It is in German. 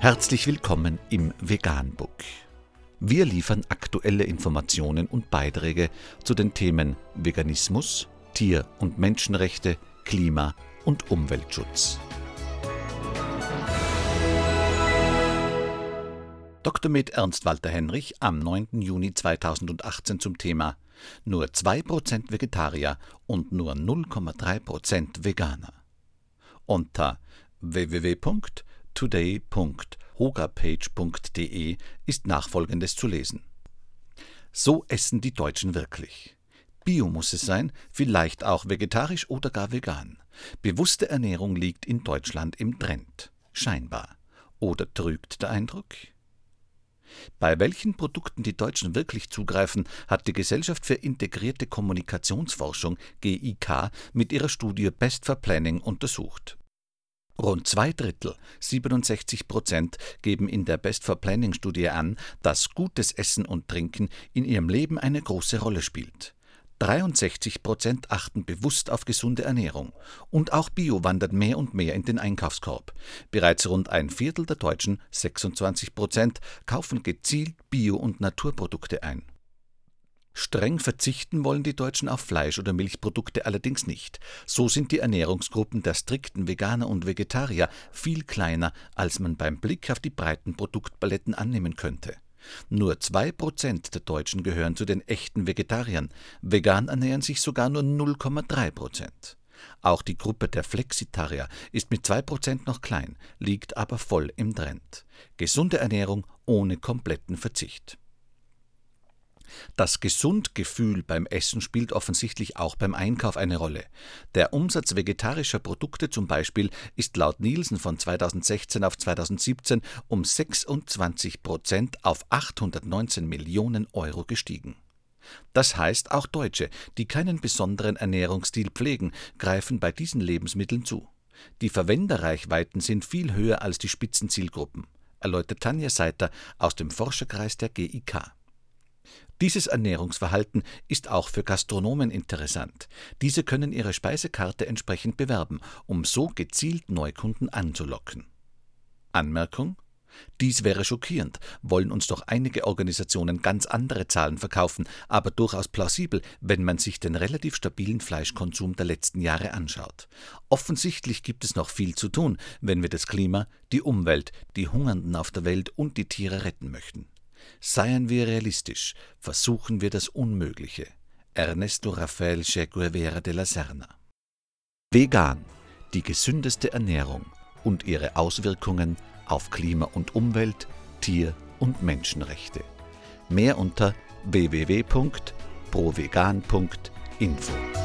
Herzlich willkommen im Veganbook. Wir liefern aktuelle Informationen und Beiträge zu den Themen Veganismus, Tier- und Menschenrechte, Klima- und Umweltschutz. Dr. Med Ernst Walter Henrich am 9. Juni 2018 zum Thema Nur 2% Vegetarier und nur 0,3% Veganer. Unter www.today.hogapage.de ist nachfolgendes zu lesen. So essen die Deutschen wirklich. Bio muss es sein, vielleicht auch vegetarisch oder gar vegan. Bewusste Ernährung liegt in Deutschland im Trend. Scheinbar. Oder trügt der Eindruck? Bei welchen Produkten die Deutschen wirklich zugreifen, hat die Gesellschaft für integrierte Kommunikationsforschung GIK mit ihrer Studie Best for Planning untersucht. Rund zwei Drittel, 67 Prozent, geben in der Best for Planning Studie an, dass gutes Essen und Trinken in ihrem Leben eine große Rolle spielt. 63 Prozent achten bewusst auf gesunde Ernährung. Und auch Bio wandert mehr und mehr in den Einkaufskorb. Bereits rund ein Viertel der Deutschen, 26 Prozent, kaufen gezielt Bio- und Naturprodukte ein. Streng verzichten wollen die Deutschen auf Fleisch oder Milchprodukte allerdings nicht. So sind die Ernährungsgruppen der strikten Veganer und Vegetarier viel kleiner, als man beim Blick auf die breiten Produktpaletten annehmen könnte. Nur zwei Prozent der Deutschen gehören zu den echten Vegetariern, vegan ernähren sich sogar nur 0,3 Prozent. Auch die Gruppe der Flexitarier ist mit zwei Prozent noch klein, liegt aber voll im Trend. Gesunde Ernährung ohne kompletten Verzicht. Das Gesundgefühl beim Essen spielt offensichtlich auch beim Einkauf eine Rolle. Der Umsatz vegetarischer Produkte zum Beispiel ist laut Nielsen von 2016 auf 2017 um 26 Prozent auf 819 Millionen Euro gestiegen. Das heißt, auch Deutsche, die keinen besonderen Ernährungsstil pflegen, greifen bei diesen Lebensmitteln zu. Die Verwenderreichweiten sind viel höher als die Spitzenzielgruppen, erläutert Tanja Seiter aus dem Forscherkreis der GIK. Dieses Ernährungsverhalten ist auch für Gastronomen interessant. Diese können ihre Speisekarte entsprechend bewerben, um so gezielt Neukunden anzulocken. Anmerkung dies wäre schockierend, wollen uns doch einige Organisationen ganz andere Zahlen verkaufen, aber durchaus plausibel, wenn man sich den relativ stabilen Fleischkonsum der letzten Jahre anschaut. Offensichtlich gibt es noch viel zu tun, wenn wir das Klima, die Umwelt, die Hungernden auf der Welt und die Tiere retten möchten. Seien wir realistisch, versuchen wir das Unmögliche. Ernesto Rafael Che Guevara de la Serna. Vegan, die gesündeste Ernährung und ihre Auswirkungen auf Klima und Umwelt, Tier- und Menschenrechte. Mehr unter www.provegan.info.